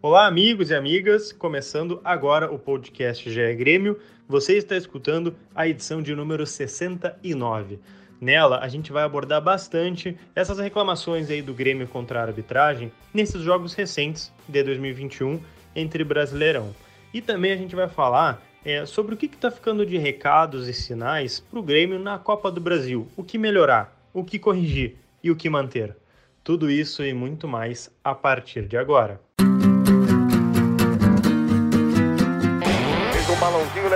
Olá, amigos e amigas, começando agora o podcast GE Grêmio. Você está escutando a edição de número 69. Nela, a gente vai abordar bastante essas reclamações aí do Grêmio contra a arbitragem nesses jogos recentes de 2021 entre Brasileirão. E também a gente vai falar é, sobre o que está ficando de recados e sinais para o Grêmio na Copa do Brasil. O que melhorar, o que corrigir e o que manter. Tudo isso e muito mais a partir de agora.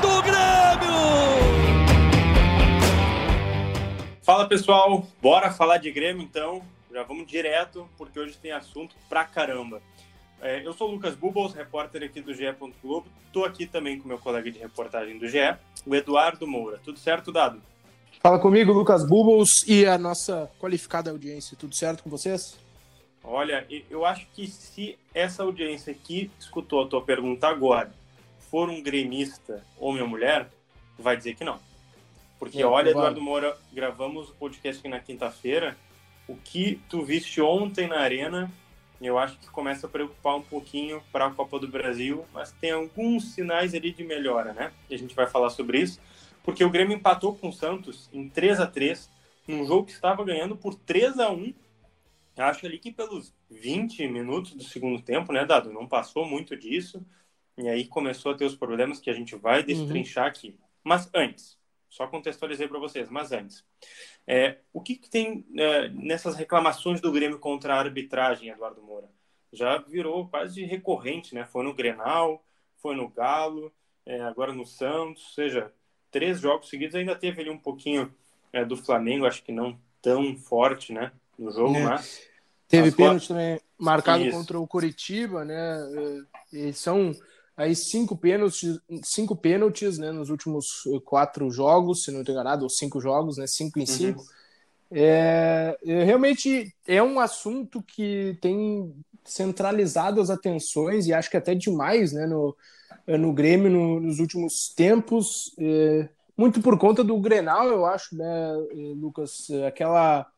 do Grêmio! Fala pessoal, bora falar de Grêmio então. Já vamos direto, porque hoje tem assunto pra caramba. É, eu sou o Lucas Bubbles, repórter aqui do GE. Globo. Estou aqui também com meu colega de reportagem do GE, o Eduardo Moura. Tudo certo, Dado? Fala comigo, Lucas Bubbles e a nossa qualificada audiência. Tudo certo com vocês? Olha, eu acho que se essa audiência que escutou a tua pergunta agora for um gremista, homem ou mulher, vai dizer que não. Porque, é, olha, Eduardo Moura, gravamos o podcast aqui na quinta-feira. O que tu viste ontem na Arena, eu acho que começa a preocupar um pouquinho para a Copa do Brasil, mas tem alguns sinais ali de melhora, né? E a gente vai falar sobre isso. Porque o Grêmio empatou com o Santos em 3 a 3 num jogo que estava ganhando por 3 a 1 Acho ali que pelos 20 minutos do segundo tempo, né, Dado? Não passou muito disso. E aí começou a ter os problemas que a gente vai destrinchar uhum. aqui. Mas antes, só contextualizei para vocês, mas antes. É, o que, que tem é, nessas reclamações do Grêmio contra a arbitragem, Eduardo Moura? Já virou quase recorrente, né? Foi no Grenal, foi no Galo, é, agora no Santos, ou seja, três jogos seguidos. Ainda teve ali um pouquinho é, do Flamengo, acho que não tão forte, né? No jogo, é. mas. Teve pênalti também marcado Isso. contra o Curitiba, né? É, e são aí cinco pênaltis, cinco pênaltis né, nos últimos eh, quatro jogos, se não estou enganado, ou cinco jogos, né, cinco em cinco. Uhum. É, realmente é um assunto que tem centralizado as atenções e acho que até demais né, no, eh, no Grêmio no, nos últimos tempos, é, muito por conta do Grenal, eu acho, né, Lucas, aquela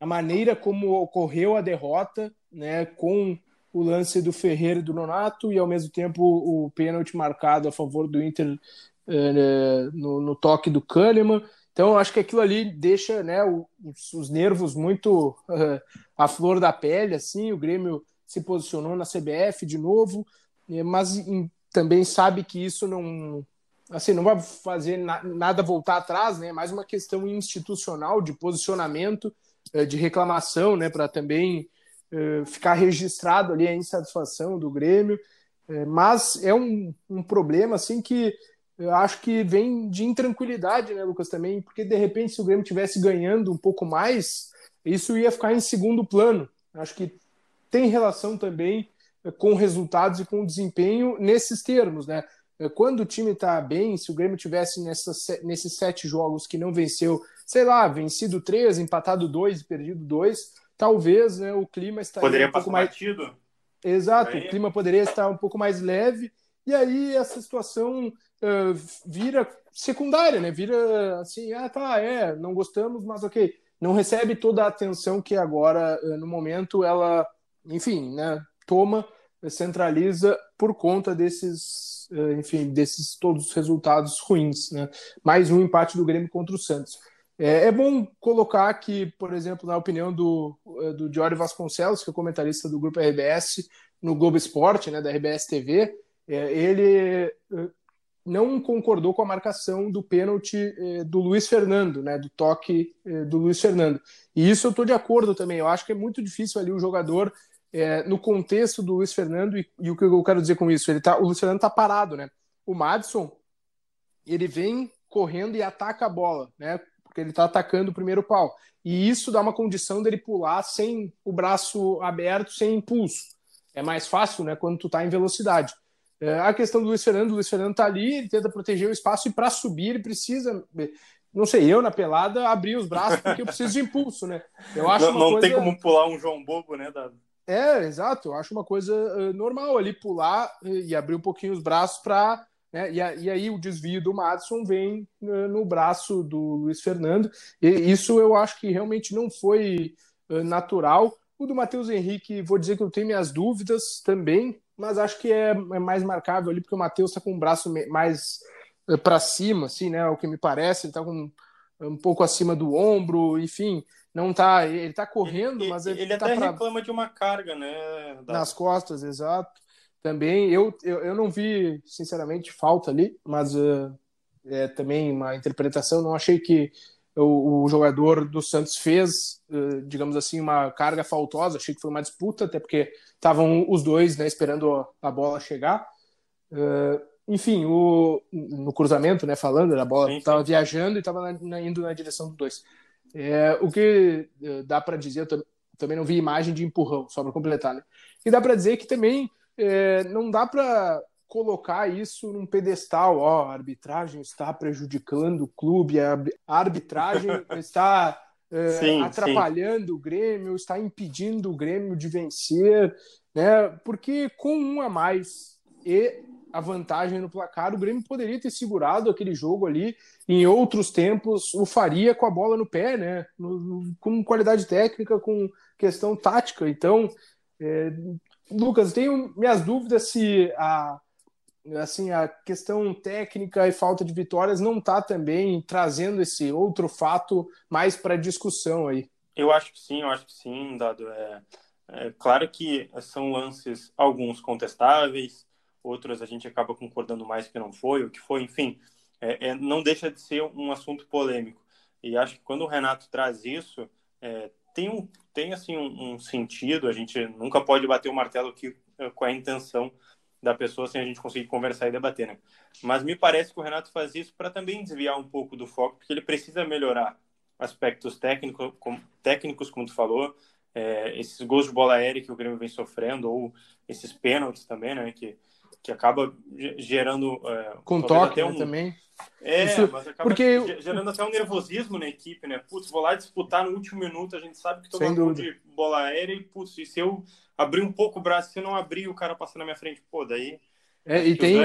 a maneira como ocorreu a derrota, né, com o lance do Ferreira e do Nonato e ao mesmo tempo o pênalti marcado a favor do Inter eh, no, no, toque do Kahneman. Então acho que aquilo ali deixa né, os, os nervos muito uh, à flor da pele. Assim, o Grêmio se posicionou na CBF de novo, eh, mas em, também sabe que isso não assim não vai fazer na, nada voltar atrás, né? É mais uma questão institucional de posicionamento, de reclamação, né? Para também eh, ficar registrado ali a insatisfação do Grêmio, eh, mas é um, um problema assim que eu acho que vem de intranquilidade, né, Lucas, também, porque de repente se o Grêmio tivesse ganhando um pouco mais, isso ia ficar em segundo plano. Acho que tem relação também eh, com resultados e com desempenho nesses termos, né? Quando o time está bem, se o Grêmio tivesse nessas, nesses sete jogos que não venceu, sei lá, vencido três, empatado dois e perdido dois, talvez né, o clima estaria poderia um pouco mais batido. Exato, o clima poderia estar um pouco mais leve e aí essa situação uh, vira secundária, né? Vira assim, ah, tá, é, não gostamos, mas ok, não recebe toda a atenção que agora uh, no momento ela, enfim, né, toma, centraliza por conta desses, uh, enfim, desses todos os resultados ruins, né? Mais um empate do Grêmio contra o Santos. É, é, bom colocar que, por exemplo, na opinião do, eh, do Diório Vasconcelos, que é comentarista do grupo RBS no Globo Esporte, né, da RBS TV, é, ele eh, não concordou com a marcação do pênalti eh, do Luiz Fernando, né, do toque do Luiz Fernando. E isso eu estou de acordo também. Eu acho que é muito difícil ali o jogador, no contexto do Luiz Fernando, e, e, o que eu quero dizer com isso, ele tá, o Luiz Fernando está parado, né? O Madison, ele vem correndo e ataca a bola, né? Porque ele está atacando o primeiro pau. E isso dá uma condição dele pular sem o braço aberto, sem impulso. é mais fácil, né, quando tu tá em velocidade. É, a questão do Luiz Fernando, o Luiz Fernando tá ali, ele tenta proteger o espaço e para subir ele precisa, não sei, eu na pelada abrir os braços porque eu preciso de impulso, né? Eu acho não, não coisa... tem como pular um João Bobo, né, Dado? É, exato. Eu acho uma coisa uh, normal ali pular e abrir um pouquinho os braços para né? E, e, aí o desvio do Madison vem uh, no braço do Luiz Fernando. E isso eu acho que realmente não foi uh, natural. O do Matheus Henrique, vou dizer que eu tenho minhas dúvidas também, mas acho que é, é mais marcável ali, porque o Matheus está com o braço mais uh, para cima, assim, né? É o que me parece, ele está com um pouco acima do ombro, enfim, não tá, ele está correndo, ele, mas ele, ele tá até pra... reclama de uma carga, né? Da... Nas costas, exato. Também eu, eu, eu não vi, sinceramente, falta ali, mas uh, é também uma interpretação. Não achei que o, o jogador do Santos fez, uh, digamos assim, uma carga faltosa. Achei que foi uma disputa, até porque estavam os dois né, esperando a, bola chegar. Uh, enfim, o, no cruzamento, né, falando, a bola estava viajando e estava indo na direção dos dois. É, o que dá para dizer, eu também não vi imagem de empurrão, só para completar, né? E dá para dizer que também é, não dá para colocar isso num pedestal, ó, a arbitragem está prejudicando o clube, a arbitragem está é, sim, atrapalhando sim. o Grêmio, está impedindo o Grêmio de vencer, né? Porque com um a mais e a vantagem no placar, o Grêmio poderia ter segurado aquele jogo ali. Em outros tempos, o faria com a bola no pé, né? No, no, com qualidade técnica, com questão tática. Então, é, Lucas, tenho minhas dúvidas se a, assim, a questão técnica e falta de vitórias não está também trazendo esse outro fato mais para discussão aí. Eu acho que sim, eu acho que sim, Dado. É, é, claro que são lances, alguns contestáveis, outros a gente acaba concordando mais que não foi, o que foi, enfim, é, é, não deixa de ser um assunto polêmico. E acho que quando o Renato traz isso, é, tem um, tem assim um, um, sentido. A gente nunca pode bater o martelo aqui eh, com a intenção da pessoa sem a gente conseguir conversar e debater, né? Mas me parece que o Renato faz isso para também desviar um pouco do foco, porque ele precisa melhorar aspectos técnicos, como, técnicos, como tu falou, é, esses gols de bola aérea que o Grêmio vem sofrendo, ou esses pênaltis também, né? Que, que acaba gerando. É, Com toque né, um, também. É, Isso, mas acaba porque... gerando até um nervosismo na equipe, né? Putz, vou lá disputar no último minuto, a gente sabe que tomar gol de bola aérea e, putz, e se eu abrir um pouco o braço, se eu não abrir, o cara passa na minha frente, pô, daí. É, e tem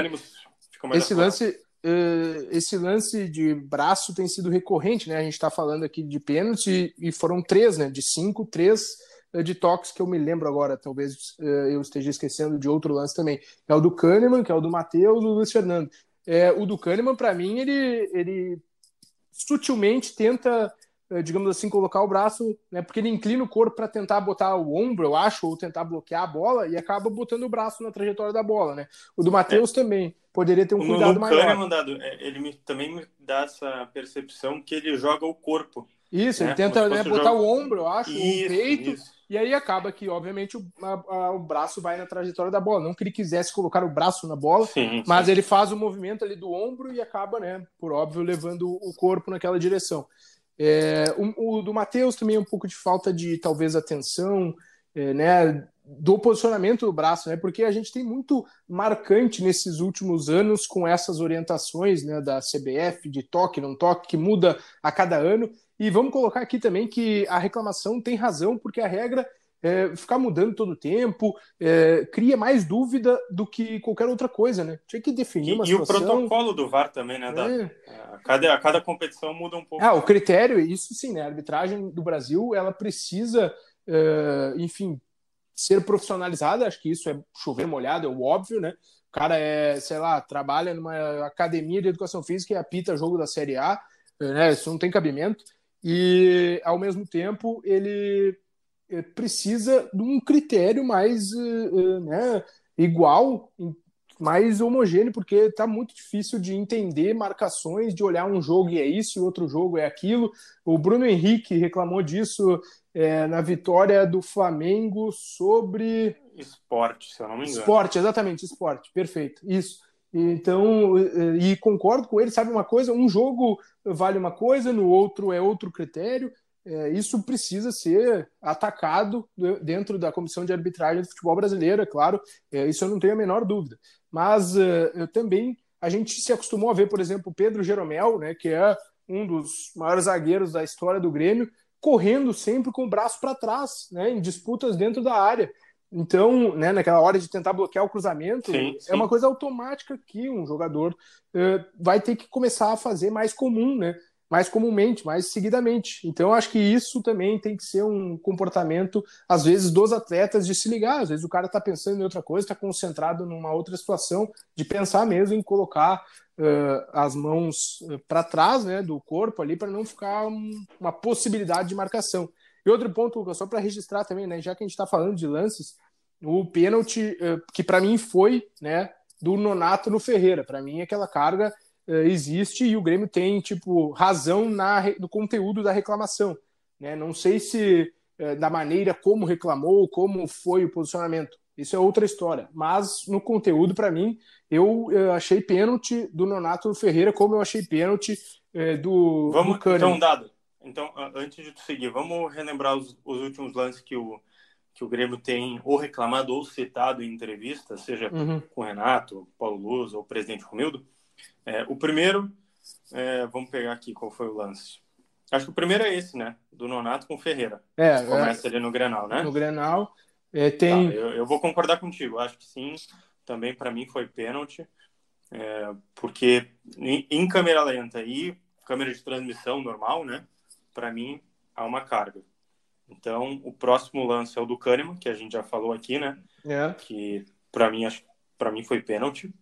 esse lance, uh, esse lance de braço tem sido recorrente, né? A gente está falando aqui de pênalti e foram três, né? De cinco, três de toques que eu me lembro agora, talvez uh, eu esteja esquecendo de outro lance também. É o do Kahneman, que é o do Matheus, do Luiz Fernando. É, o do Kahneman, para mim, ele, ele sutilmente tenta, é, digamos assim, colocar o braço, né, porque ele inclina o corpo para tentar botar o ombro, eu acho, ou tentar bloquear a bola e acaba botando o braço na trajetória da bola. Né? O do Matheus é. também poderia ter um cuidado no, maior. Kahneman, dado, é, ele me, também me dá essa percepção que ele joga o corpo. Isso, né? ele tenta né, botar o ombro, eu acho, isso, o peito. Isso e aí acaba que, obviamente, o, a, o braço vai na trajetória da bola. Não que ele quisesse colocar o braço na bola, sim, mas sim. ele faz o movimento ali do ombro e acaba, né, por óbvio, levando o corpo naquela direção. É, o, o, do Matheus também é um pouco de falta de, talvez, atenção, é, né, do posicionamento do braço, né, porque a gente tem muito marcante nesses últimos anos com essas orientações, né, da CBF, de toque, não toque, que muda a cada ano, e vamos colocar aqui também que a reclamação tem razão, porque a regra é, ficar mudando todo o tempo é, cria mais dúvida do que qualquer outra coisa, né? Tinha que definir uma e, situação... E o protocolo do VAR também, né? Da, é. a, cada, a cada competição muda um pouco. Ah, o critério, isso sim, né? A arbitragem do Brasil, ela precisa, é, enfim, ser profissionalizada. Acho que isso é chover molhado, é o óbvio, né? O cara é, sei lá, trabalha numa academia de educação física e apita jogo da Série A, né? Isso não tem cabimento e ao mesmo tempo ele eh, precisa de um critério mais eh, eh, né, igual, mais homogêneo, porque está muito difícil de entender marcações, de olhar um jogo e é isso, e outro jogo é aquilo. O Bruno Henrique reclamou disso é, na vitória do Flamengo sobre. Esporte, se eu não me engano. Esporte, exatamente, esporte, perfeito. Isso. Então, e concordo com ele, sabe uma coisa? Um jogo vale uma coisa, no outro é outro critério. é, isso precisa ser atacado dentro da comissão de arbitragem do futebol brasileiro, é claro, é, isso eu não tenho a menor dúvida. Mas é, eu também a gente se acostumou a ver, por exemplo, o Pedro Jeromel, né, que é um dos maiores zagueiros da história do Grêmio, correndo sempre com o braço para trás, né, em disputas dentro da área. Então, né, naquela hora de tentar bloquear o cruzamento, sim, sim. é uma coisa automática que um jogador uh, vai ter que começar a fazer mais comum, né? Mais comumente, mais seguidamente. Então, acho que isso também tem que ser um comportamento, às vezes, dos atletas de se ligar. Às vezes o cara está pensando em outra coisa, está concentrado numa outra situação, de pensar mesmo em colocar uh, as mãos para trás né, do corpo ali, para não ficar um, uma possibilidade de marcação. E outro ponto, Lucas, só para registrar também, né, já que a gente está falando de lances, o pênalti, uh, que para mim foi né, do Nonato no Ferreira. Para mim, aquela carga existe e o Grêmio tem tipo razão na, no conteúdo da reclamação. Né? Não sei se uh, da maneira como reclamou, como foi o posicionamento. Isso é outra história. Mas no conteúdo, para mim, eu, eu, achei pênalti do Nonato Ferreira, como eu achei pênalti uh, do, Vamos, do Então, dado. Então, antes de tu seguir, vamos relembrar os, os últimos lances que o, que o Grêmio tem ou reclamado ou citado em entrevista, seja uhum. com o Renato, Paulo Luz ou o presidente Romildo. É, o primeiro, é, vamos pegar aqui qual foi o lance. Acho que o primeiro é esse, né? Do Nonato com Ferreira. É, começa é, ali no Grenal, né? No Grenal. É, tem... Tá, eu, eu, vou concordar contigo. Acho que sim. Também para mim foi pênalti. É, porque em, em, câmera lenta e câmera de transmissão normal, né? Para mim, há uma carga. Então, o próximo lance é o do Kahneman, que a gente já falou aqui, né? É. Que para mim, acho mim foi pênalti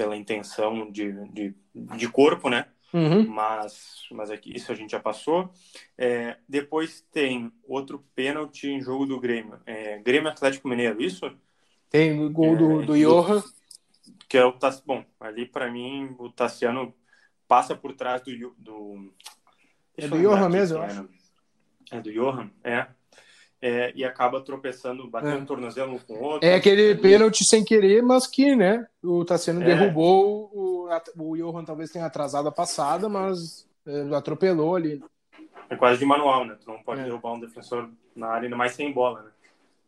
pela intenção de, de, de corpo, né? Uhum. Mas, mas aqui, isso a gente já passou. É, depois tem outro pênalti em jogo do Grêmio. É, Grêmio Atlético Mineiro, isso? Tem o gol do, é, do Johan. Que é o Bom, ali para mim o Tassiano passa por trás do. do é do Johan mesmo, eu acho. É do Johan, é é, e acaba tropeçando, batendo é. o tornozelo um com o outro. É aquele pênalti sem querer, mas que, né, o Tassiano é. derrubou, o, o Johan talvez tenha atrasado a passada, mas é, atropelou ali. É quase de manual, né? Tu não pode é. derrubar um defensor na área, ainda mais sem bola, né?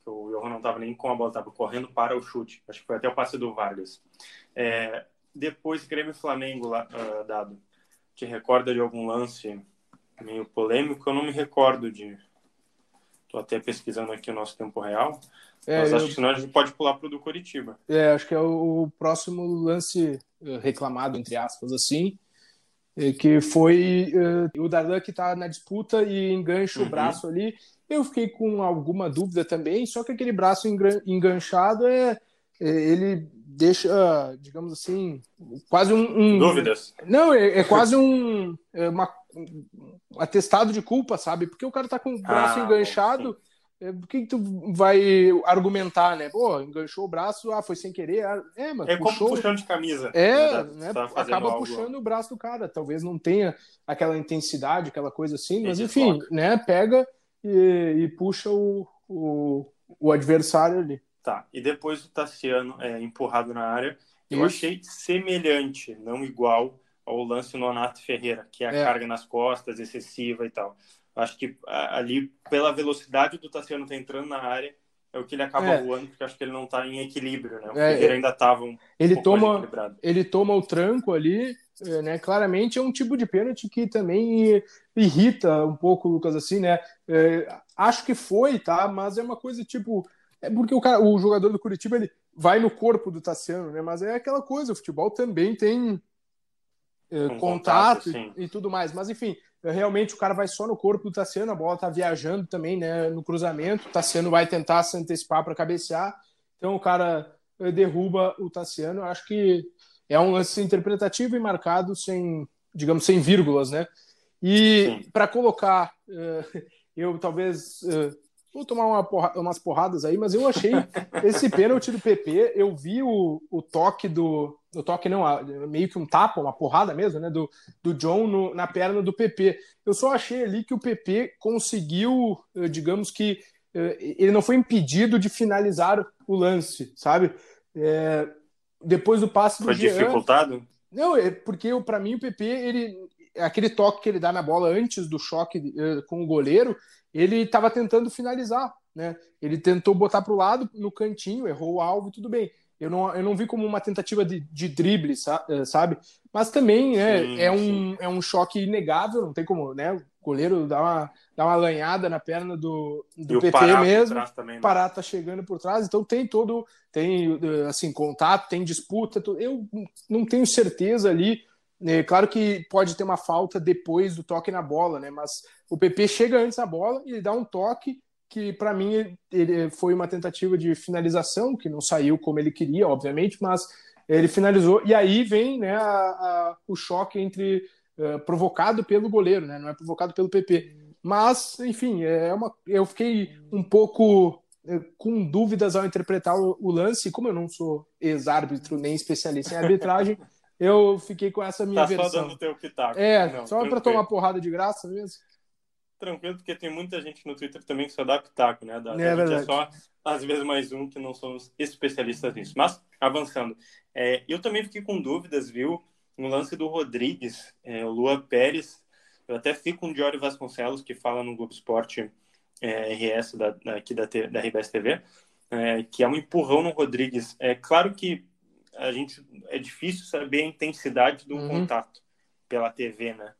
O Johan não estava nem com a bola, estava correndo para o chute. Acho que foi até o passe do Vargas. É, depois, Grêmio e Flamengo, lá, uh, dado. Te recorda de algum lance meio polêmico? Eu não me recordo de Estou até pesquisando aqui o nosso tempo real. É, mas acho eu... que senão a gente pode pular para o do Curitiba. É, acho que é o próximo lance eh, reclamado, entre aspas, assim, eh, que foi uh, o Darlan que está na disputa e engancha uhum. o braço ali. Eu fiquei com alguma dúvida também, só que aquele braço enganchado é, é ele deixa, digamos assim, quase um, um... dúvidas. Não, é, é quase um é uma um atestado de culpa, sabe? Porque o cara tá com o braço ah, enganchado. É, por que, que, tu vai argumentar, né? Pô, enganchou o braço, ah, foi sem querer. Ah, é, mas é puxou... como puxando de camisa. É, né? Tá acaba algo... puxando o braço do cara. Talvez não tenha aquela intensidade, aquela coisa assim, mas enfim, né? Pega e, e puxa o, o, o, adversário ali. Tá, e depois o Tassiano é empurrado na área. Eu Isso. achei semelhante, não igual, ao lance Nonato Ferreira, que é a é. carga nas costas excessiva e tal. Acho que ali, pela velocidade do Tassiano tá entrando na área, é o que ele acaba é. voando, porque acho que ele não está em equilíbrio, né? O é, Ferreira ainda estava um, ele um toma, Ele toma o tranco ali, é, né? Claramente é um tipo de pênalti que também irrita um pouco o Lucas, assim, né? É, acho que foi, tá? Mas é uma coisa tipo... É porque o, cara, o jogador do Curitiba, ele vai no corpo do Tassiano, né? Mas é aquela coisa, o futebol também tem eh, um contato, contato e, e, tudo mais. Mas enfim, realmente o cara vai só no corpo do Tassiano, a bola tá viajando também, né, no cruzamento. O Tassiano vai tentar se antecipar para cabecear. Então o cara eh, derruba o Tassiano. Acho que é um lance interpretativo e marcado sem, digamos, sem vírgulas, né? E para colocar, eu talvez vou tomar uma porra, umas porradas aí, mas eu achei esse pênalti do PP, eu vi o, o toque do. O toque não, meio que um tapa, uma porrada mesmo, né? Do, do John no, na perna do PP. Eu só achei ali que o PP conseguiu, eh, digamos que eh, ele não foi impedido de finalizar o lance, sabe? É, depois do passe do Foi Jean, dificultado? Não, é porque para mim o PP ele aquele toque que ele dá na bola antes do choque com o goleiro, ele estava tentando finalizar, né? Ele tentou botar para o lado, no cantinho, errou o alvo, tudo bem. Eu não, eu não vi como uma tentativa de, de drible, eh, sabe? Mas também né, sim, é, um, é um choque inegável, não tem como, né? O goleiro dá uma, dá uma lanhada na perna do, do PT mesmo. Também, né? Pará tá chegando por trás, então tem todo, tem eh, assim, contato, tem disputa. Eu não tenho certeza ali. É claro que pode ter uma falta depois do toque na bola, né? Mas o PP chega antes na bola e ele dá um toque que para mim ele foi uma tentativa de finalização que não saiu como ele queria, obviamente, mas ele finalizou e aí vem né, a, a, o choque entre uh, provocado pelo goleiro, né, não é provocado pelo PP. Mas, enfim, é uma, eu fiquei um pouco uh, com dúvidas ao interpretar o, o lance, como eu não sou ex-árbitro nem especialista em arbitragem, eu fiquei com essa minha tá versão. Só dando teu pitaco. É, não, só para tomar porrada de graça mesmo tranquilo, porque tem muita gente no Twitter também que só dá pitaco, né? Da, é, a gente é só, às vezes, mais um que não somos especialistas nisso. Mas, avançando, é, eu também fiquei com dúvidas, viu? No lance do Rodrigues, é, o Lua Pérez, eu até fico com o Diório Vasconcelos, que fala no Globo Esporte é, RS, da, aqui da, da RBS TV, é, que é um empurrão no Rodrigues. É claro que a gente é difícil saber a intensidade do uhum. contato pela TV, né?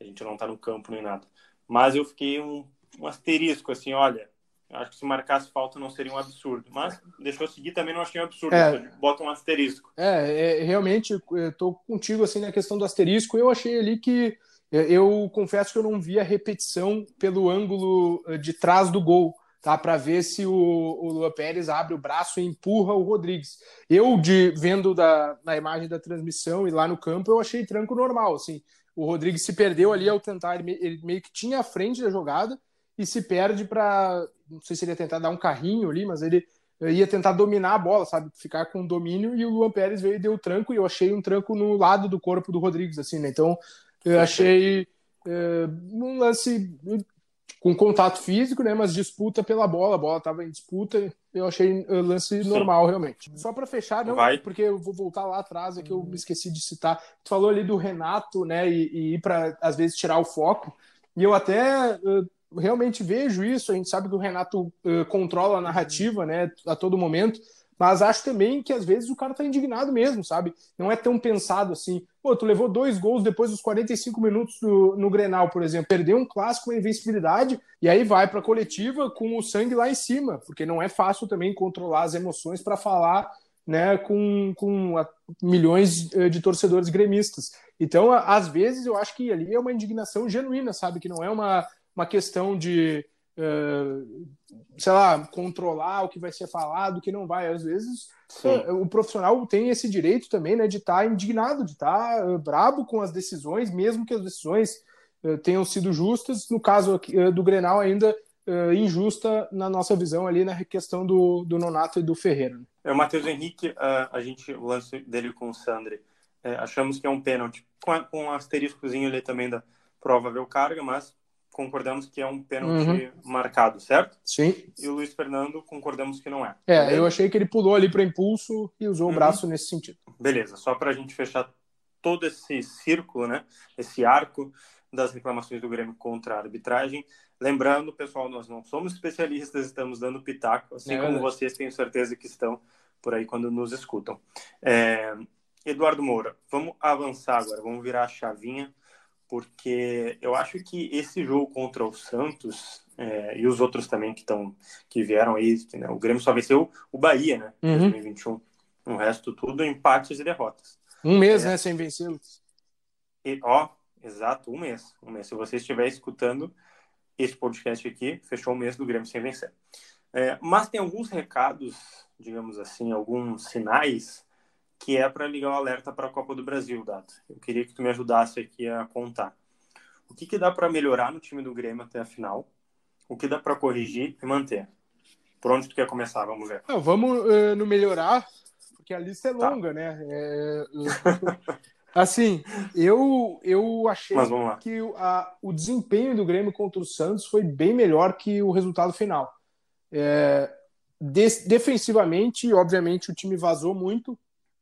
A gente não tá no campo nem nada. Mas eu fiquei um, um asterisco, assim, olha, acho que se marcasse falta não seria um absurdo. Mas deixou seguir também não achei um absurdo. É, bota um asterisco. É, é realmente, estou contigo assim na questão do asterisco. Eu achei ali que é, eu confesso que eu não vi a repetição pelo ângulo é, de trás do gol, tá? Para ver se o, o Lua Pérez abre o braço e empurra o Rodrigues. Eu, de vendo da, na imagem da transmissão e lá no campo, eu achei tranco normal, assim o Rodrigues se perdeu ali ao tentar, ele meio que tinha a frente da jogada e se perde para, não sei se ele ia tentar dar um carrinho ali, mas ele ia tentar dominar a bola, sabe, ficar com domínio e o Luan Pérez veio e deu o tranco e eu achei um tranco no lado do corpo do Rodrigues, assim, né? Então eu achei é, um lance com contato físico, né? Mas disputa pela bola, a bola estava em disputa. Eu achei o lance Sim. normal, realmente. Só para fechar, não, Vai. porque eu vou voltar lá atrás, é que eu me esqueci de citar. Tu falou ali do Renato, né? E, e ir para às vezes tirar o foco. E eu até uh, realmente vejo isso. A gente sabe que o Renato uh, controla a narrativa, né? A todo momento. Mas acho também que às vezes o cara tá indignado mesmo, sabe? Não é tão pensado assim. Pô, tu levou dois gols depois dos 45 minutos do, no Grenal, por exemplo. Perdeu um clássico, uma invencibilidade, e aí vai pra coletiva com o sangue lá em cima, porque não é fácil também controlar as emoções para falar né, com, com milhões eh, de torcedores gremistas. Então, às vezes, eu acho que ali é uma indignação genuína, sabe? Que não é uma, uma questão de sei lá, controlar o que vai ser falado, o que não vai. Às vezes uh, o profissional tem esse direito também, né, de estar tá indignado, de estar tá, uh, brabo com as decisões, mesmo que as decisões tenham sido justas. No caso do Grenal, ainda injusta na nossa visão ali na questão do, do Nonato e do Ferreira. Né? É, o Matheus Henrique, a gente, o lance dele com o Sandri, é, achamos que é um pênalti, com, com um asteriscozinho ali também da provável carga, mas concordamos que é um pênalti uhum. marcado, certo? Sim. E o Luiz Fernando concordamos que não é. É, Beleza? eu achei que ele pulou ali para impulso e usou uhum. o braço nesse sentido. Beleza, só para a gente fechar todo esse círculo, né? Esse arco das reclamações do Grêmio contra a arbitragem. Lembrando, pessoal, nós não somos especialistas, estamos dando pitaco, assim é como vocês tenho certeza que estão por aí quando nos escutam. É... Eduardo Moura, vamos avançar agora, vamos virar a chavinha porque eu acho que esse jogo contra o Santos é, e os outros também que estão que vieram aí, né, o Grêmio só venceu o Bahia, né, em uhum. 2021. O resto tudo empates e derrotas. Um mês, é, né, sem vencê-los. Ó, exato, um mês. Um mês. Se você estiver escutando esse podcast aqui, fechou o mês do Grêmio sem vencer. É, mas tem alguns recados, digamos assim, alguns sinais que é para ligar o alerta para a Copa do Brasil, Dado. Eu queria que tu me ajudasse aqui a contar. O que, que dá para melhorar no time do Grêmio até a final? O que dá para corrigir e manter? Por onde tu quer começar? Vamos ver. Não, vamos uh, no melhorar, porque a lista é tá. longa, né? É, assim, eu, eu achei que a, o desempenho do Grêmio contra o Santos foi bem melhor que o resultado final. É, de, defensivamente, obviamente, o time vazou muito,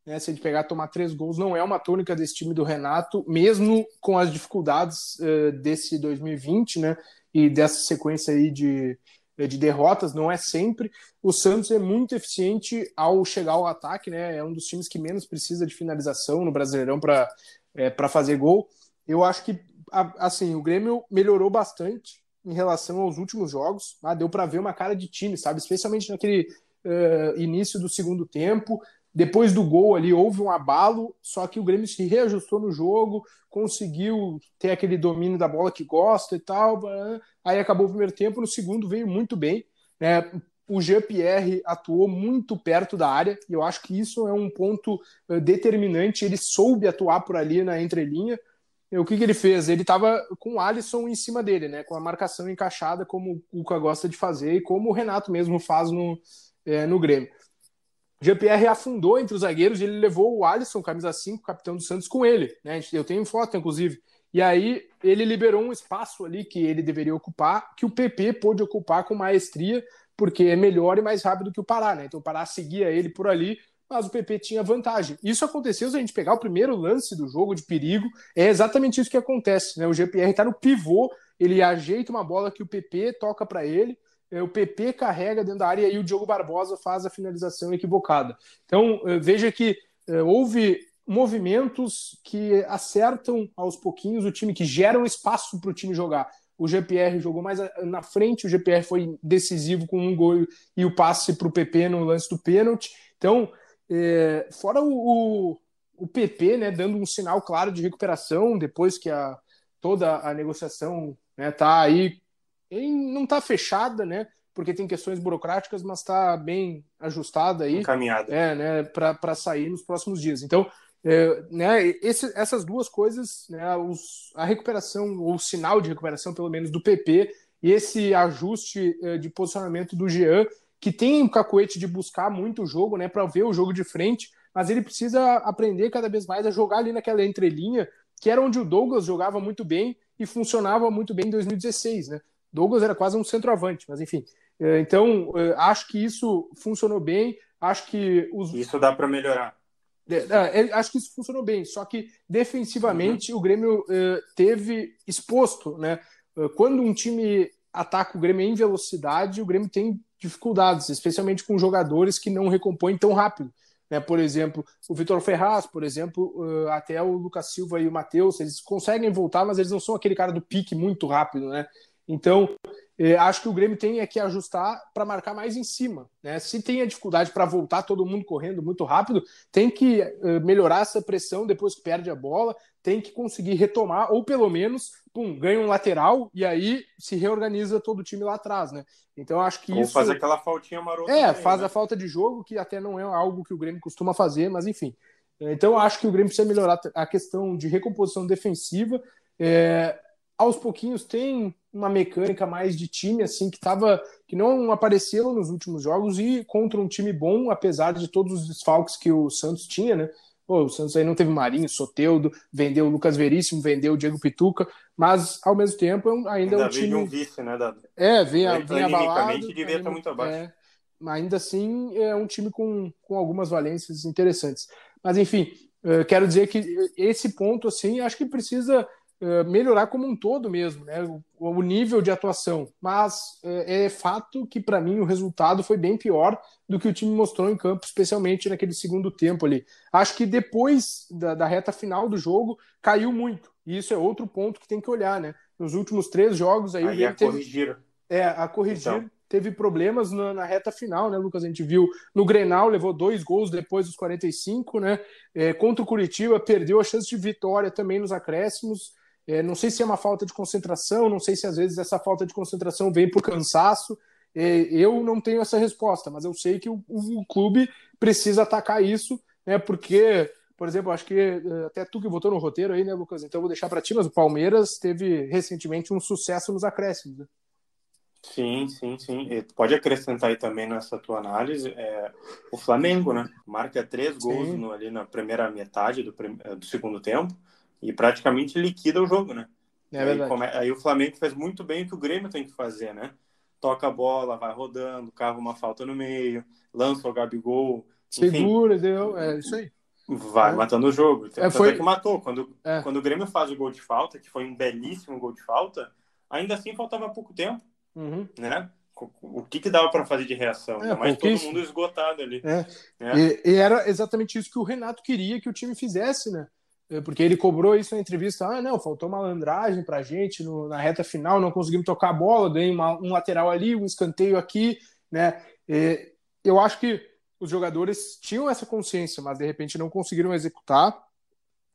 Né? Se gente pegar tomar três gols, não é uma tônica desse time do Renato, mesmo com as dificuldades uh, desse 2020, né? E dessa sequência aí de, de derrotas, não é sempre. O Santos é muito eficiente ao chegar ao ataque, né? É um dos times que menos precisa de finalização no Brasileirão para é, fazer gol. Eu acho que assim o Grêmio melhorou bastante em relação aos últimos jogos. Ah, deu para ver uma cara de time, sabe? Especialmente naquele uh, início do segundo tempo. Depois do gol ali houve um abalo, só que o Grêmio se reajustou no jogo, conseguiu ter aquele domínio da bola que gosta e tal. Aí acabou o primeiro tempo, no segundo veio muito bem. Né? O Jean-Pierre atuou muito perto da área, e eu acho que isso é um ponto eh, determinante. Ele soube atuar por ali na entrelinha. O que, que ele fez? Ele estava com o Alisson em cima dele, né? com a marcação encaixada, como o Cuca gosta de fazer e como o Renato mesmo faz no, é, no Grêmio. Jean-Pierre afundou entre os zagueiros e ele levou o Alisson, camisa 5, capitão do Santos, com ele. Né? Eu tenho foto, inclusive. E aí ele liberou um espaço ali que ele deveria ocupar, que o PP pôde ocupar com maestria, porque é melhor e mais rápido que o Pará. Né? Então o Pará seguia ele por ali, mas o PP tinha vantagem. Isso aconteceu se a gente pegar o primeiro lance do jogo de perigo, é exatamente isso que acontece. Né? O GPR está no pivô, ele ajeita uma bola que o PP toca para ele, o PP carrega dentro da área e o Diogo Barbosa faz a finalização equivocada. Então, é, veja que é, houve movimentos que acertam aos pouquinhos o time, que geram espaço para o time jogar. O GPR jogou mais na frente, o GPR foi decisivo com um gol e o passe para o PP no lance do pênalti. Então, é, fora o, o, o, PP né, dando um sinal claro de recuperação depois que a, toda a negociação está né, tá aí não está fechada, né? Porque tem questões burocráticas, mas está bem ajustada aí. Encaminhada. É, né? Para sair nos próximos dias. Então, é, né, esse, essas duas coisas, né, os, a recuperação, ou o sinal de recuperação, pelo menos, do PP, e esse ajuste é, de posicionamento do Jean, que tem o cacoete de buscar muito o jogo, né, para ver o jogo de frente, mas ele precisa aprender cada vez mais a jogar ali naquela entrelinha, que era onde o Douglas jogava muito bem e funcionava muito bem em 2016, né? Douglas era quase um centroavante, mas enfim. É, então, é, acho que isso funcionou bem. Acho que os. Isso dá para melhorar. É, acho que isso funcionou bem, só que defensivamente uhum. o Grêmio teve exposto, né? Quando um time ataca o Grêmio em velocidade, o Grêmio tem dificuldades, especialmente com jogadores que não recompõem tão rápido. Né? Por exemplo, o Vitor Ferraz, por exemplo, até o Lucas Silva e o Matheus, eles conseguem voltar, mas eles não são aquele cara do pique muito rápido, né? Então, eh, acho que o Grêmio tem é que ajustar para marcar mais em cima. Né? Se tem a dificuldade para voltar todo mundo correndo muito rápido, tem que eh, melhorar essa pressão depois que perde a bola, tem que conseguir retomar, ou pelo menos, pum, ganha um lateral e aí se reorganiza todo o time lá atrás. Né? Então, acho que ou isso. faz aquela faltinha marota. É, também, faz né? a falta de jogo, que até não é algo que o Grêmio costuma fazer, mas enfim. Então, acho que o Grêmio precisa melhorar a questão de recomposição defensiva. É, aos pouquinhos tem uma mecânica mais de time assim que tava que não apareceu nos últimos jogos e contra um time bom, apesar de todos os desfalques que o Santos tinha, né? Pô, o Santos aí não teve Marinho, Soteudo, vendeu o Lucas Veríssimo, vendeu o Diego Pituca, mas ao mesmo tempo ainda, ainda é um time. um vice, né, Dado? É, vem, vem abalado. devia estar muito abaixo. É, ainda assim é um time com, com algumas valências interessantes. Mas enfim, eh, quero dizer que esse ponto assim, acho que precisa melhorar como um todo mesmo, né? O, o nível de atuação. Mas é, é fato que, para mim, o resultado foi bem pior do que o time mostrou em campo, especialmente naquele segundo tempo ali. Acho que depois da, da reta final do jogo, caiu muito. E isso é outro ponto que tem que olhar, né? Nos últimos três jogos aí. aí a teve, corrigir. É, a corrigir. Então teve problemas na, na, reta final, né, Lucas? A gente viu no Grenal, levou dois gols depois dos 45, né? É, contra o Curitiba, perdeu a chance de vitória também nos acréscimos. É, não sei se é uma falta de concentração, não sei se às vezes essa falta de concentração vem por cansaço. É, eu não tenho essa resposta, mas eu sei que o, o, clube precisa atacar isso, né? Porque, por exemplo, acho que é, até tu que votou no roteiro aí, né, Lucas? Então eu vou deixar para ti, mas o Palmeiras teve recentemente um sucesso nos acréscimos. Né? Sim, sim, sim. E pode acrescentar aí também nessa tua análise é, o Flamengo, né? Marca três gols no, ali na primeira metade do, do segundo tempo e praticamente liquida o jogo, né? É aí, come... aí, o Flamengo fez muito bem o que o Grêmio tem que fazer, né? Toca a bola, vai rodando, cava uma falta no meio, lança o Gabigol. Segura, deu, é isso aí. Vai é. matando o jogo. É, foi que matou. Quando, é. quando o Grêmio faz o gol de falta, que foi um belíssimo gol de falta, ainda assim faltava pouco tempo. Uhum. Né? O que, que dava para fazer de reação? É, mais todo mundo esgotado ali. É. é. E, e, era exatamente isso que o Renato queria que o time fizesse, né? É, porque ele cobrou isso na entrevista. Ah, não, faltou malandragem pra gente no, na reta final, não conseguimos tocar a bola, ganhei uma, um lateral ali, um escanteio aqui, né? E, eu acho que os jogadores tinham essa consciência, mas de repente não conseguiram executar.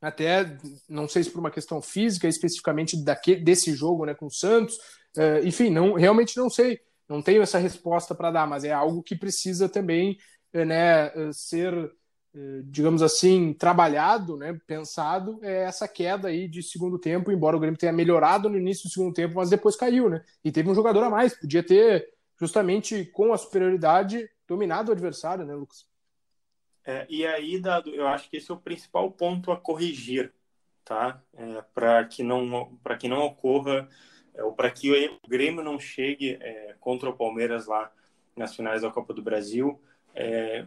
Até, não sei se por uma questão física, especificamente daquele, desse jogo né, com o Santos. Uh, enfim, não, realmente não sei. Não tenho essa resposta para dar, mas é algo que precisa também né, ser, digamos assim, trabalhado, né, pensado. É essa queda aí de segundo tempo, embora o Grêmio tenha melhorado no início do segundo tempo, mas depois caiu. Né? E teve um jogador a mais, podia ter justamente com a superioridade dominado o adversário, né, Lucas? É, e aí, Dado, eu acho que esse é o principal ponto a corrigir, tá? É, para que não que não ocorra é, ou para que o Grêmio não chegue é, contra o Palmeiras lá nas finais da Copa do Brasil, é,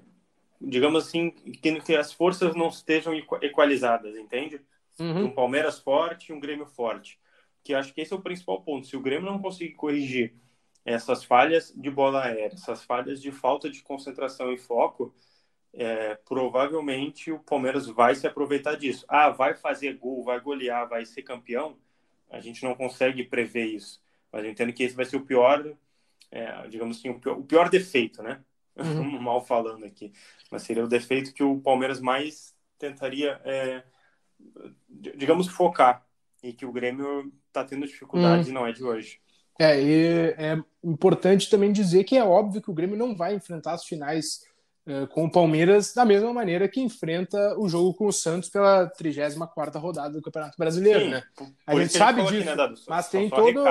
digamos assim, que, as forças não estejam equalizadas, entende? Uhum. Um Palmeiras forte, um Grêmio forte. Que acho que esse é o principal ponto. Se o Grêmio não conseguir corrigir essas falhas de bola aérea, essas falhas de falta de concentração e foco, é, provavelmente o Palmeiras vai se aproveitar disso. Ah, vai fazer gol, vai golear, vai ser campeão. A gente não consegue prever isso. Mas eu entendo que esse vai ser o pior, é, digamos assim, o pior, o pior defeito, né? Uhum. Mal falando aqui. Mas seria o defeito que o Palmeiras mais tentaria, é, digamos, focar. E que o Grêmio está tendo dificuldade uhum. não é de hoje. É, e é importante também dizer que é óbvio que o Grêmio não vai enfrentar as finais com o Palmeiras da mesma maneira que enfrenta o jogo com o Santos pela 34 rodada do Campeonato Brasileiro, Sim, né? A gente sabe disso, aqui, né, mas tem todo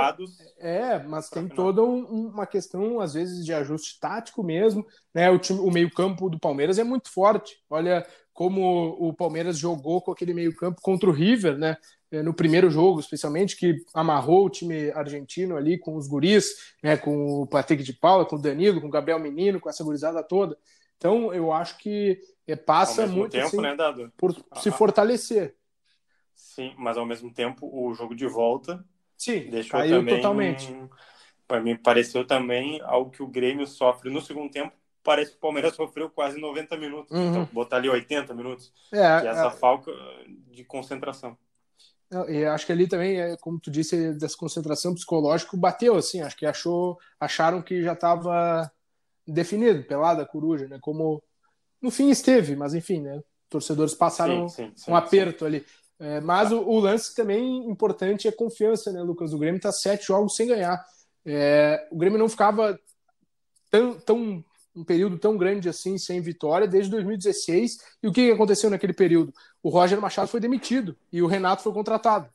é, mas tem toda um, uma questão às vezes de ajuste tático mesmo, né? O time, o meio-campo do Palmeiras é muito forte. Olha como o Palmeiras jogou com aquele meio-campo contra o River, né? É, no primeiro jogo, especialmente, que amarrou o time argentino ali com os guris, né, com o Patrick de Paula, com o Danilo, com o Gabriel Menino, com essa gurizada toda. Então, eu acho que é, passa muito tempo, assim, né, Dado? por ah, se fortalecer. Sim, mas ao mesmo tempo, o jogo de volta Sim, deixou caiu também, totalmente. Para mim, pareceu também algo que o Grêmio sofre no segundo tempo. Parece que o Palmeiras sofreu quase 90 minutos. Uhum. Então, botar ali 80 minutos. É, que é essa é... falta de concentração. E acho que ali também, é, como tu disse, dessa concentração psicológica bateu, assim, acho que achou, acharam que já estava definido, pelada, coruja, né? Como no fim esteve, mas enfim, né? Torcedores passaram sim, sim, sim, um aperto ali. É, mas o, o, lance também importante é confiança, né, Lucas? O Grêmio está sete jogos sem ganhar. É, o Grêmio não ficava tão, tão um período tão grande assim sem vitória desde 2016. E o que aconteceu naquele período? O Roger Machado foi demitido e o Renato foi contratado.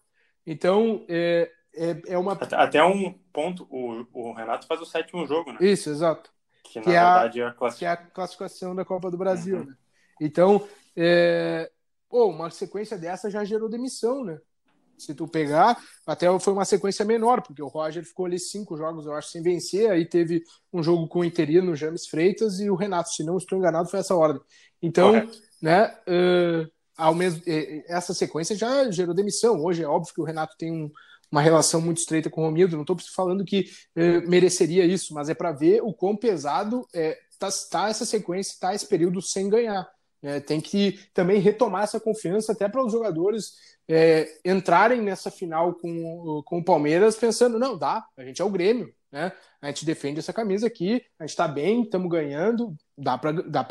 Então, é, é, é uma. Até um ponto, o, o Renato faz o sétimo jogo, né? Isso, exato. Que, que na é a, é, a classific... que é a classificação da Copa do Brasil, uhum. né? Então, é... Pô, uma sequência dessa já gerou demissão, né? Se tu pegar, até foi uma sequência menor, porque o Roger ficou ali cinco jogos, eu acho, sem vencer. Aí teve um jogo com o interino, James Freitas, e o Renato, se não estou enganado, foi essa ordem. Então, Correto. né, uh, ao mesmo, essa sequência já gerou demissão. Hoje é óbvio que o Renato tem um, uma relação muito estreita com o Romildo. Não estou falando que uh, mereceria isso, mas é para ver o quão pesado é, tá, tá essa sequência, tá esse período sem ganhar. É, tem que também retomar essa confiança até para os jogadores é, entrarem nessa final com, com o Palmeiras pensando, não, dá, a gente é o Grêmio, né? A gente defende essa camisa aqui, a gente está bem, estamos ganhando, dá para dá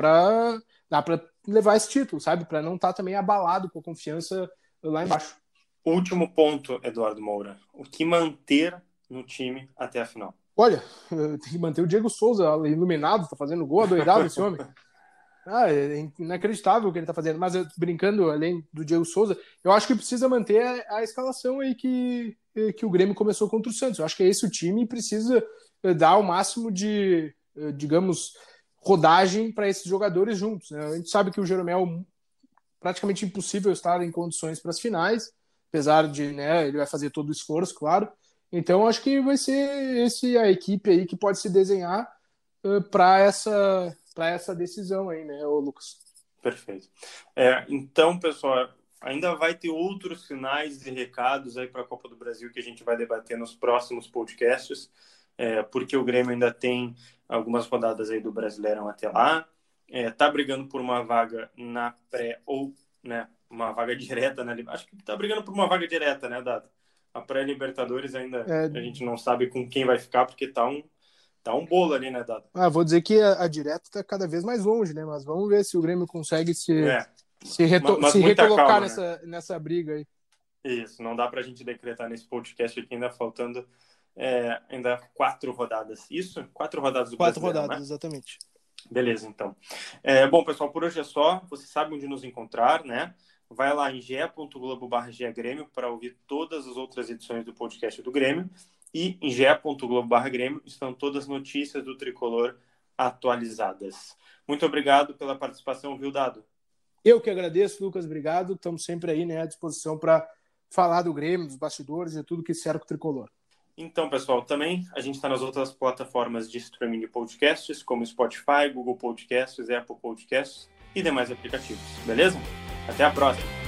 dá levar esse título, sabe? Para não estar tá também abalado com a confiança lá embaixo. Último ponto, Eduardo Moura. O que manter no time até a final? Olha, tem que manter o Diego Souza iluminado, tá fazendo gol, adoidado esse homem. Ah, é inacreditável o que ele está fazendo. Mas brincando, além do Diego Souza, eu acho que precisa manter a, a, escalação aí que, que o Grêmio começou contra o Santos. Eu acho que é esse o time precisa eh, dar o máximo de, eh, digamos, rodagem para esses jogadores juntos. Né? A gente sabe que o Jeromel praticamente impossível estar em condições para as finais, apesar de né, ele vai fazer todo o esforço, claro. Então acho que vai ser esse a equipe aí que pode se desenhar uh, para essa para essa decisão aí, né, ô Lucas? Perfeito. É, então, pessoal, ainda vai ter outros sinais e recados aí para a Copa do Brasil que a gente vai debater nos próximos podcasts, é, porque o Grêmio ainda tem algumas rodadas aí do Brasileirão até lá, é, tá brigando por uma vaga na pré ou, né, uma vaga direta na Acho que tá brigando por uma vaga direta, né, Dado? A pré-Libertadores ainda é... a gente não sabe com quem vai ficar, porque tá um, tá um bolo ali, né, Dado? Ah, vou dizer que a, a direta tá cada vez mais longe, né? Mas vamos ver se o Grêmio consegue se, é. se, reto... se recolocar calma, nessa, né? nessa briga aí. Isso, não dá pra gente decretar nesse podcast aqui, ainda faltando é, ainda quatro rodadas. Isso? Quatro rodadas do Quatro rodadas, né? exatamente. Beleza, então. É, bom, pessoal, por hoje é só. Você sabe onde nos encontrar, né? Vai lá em ge.globo.br Grêmio para ouvir todas as outras edições do podcast do Grêmio. E em ge.globo.br Grêmio estão todas as notícias do Tricolor atualizadas. Muito obrigado pela participação, viu, Dado? Eu que agradeço, Lucas, obrigado. Estamos sempre aí né, à disposição para falar do Grêmio, dos bastidores e tudo que cerca o Tricolor. Então, pessoal, também a gente está nas outras plataformas de streaming de podcasts, como Spotify, Google Podcasts, Apple Podcasts e demais aplicativos. Beleza? Até a próxima!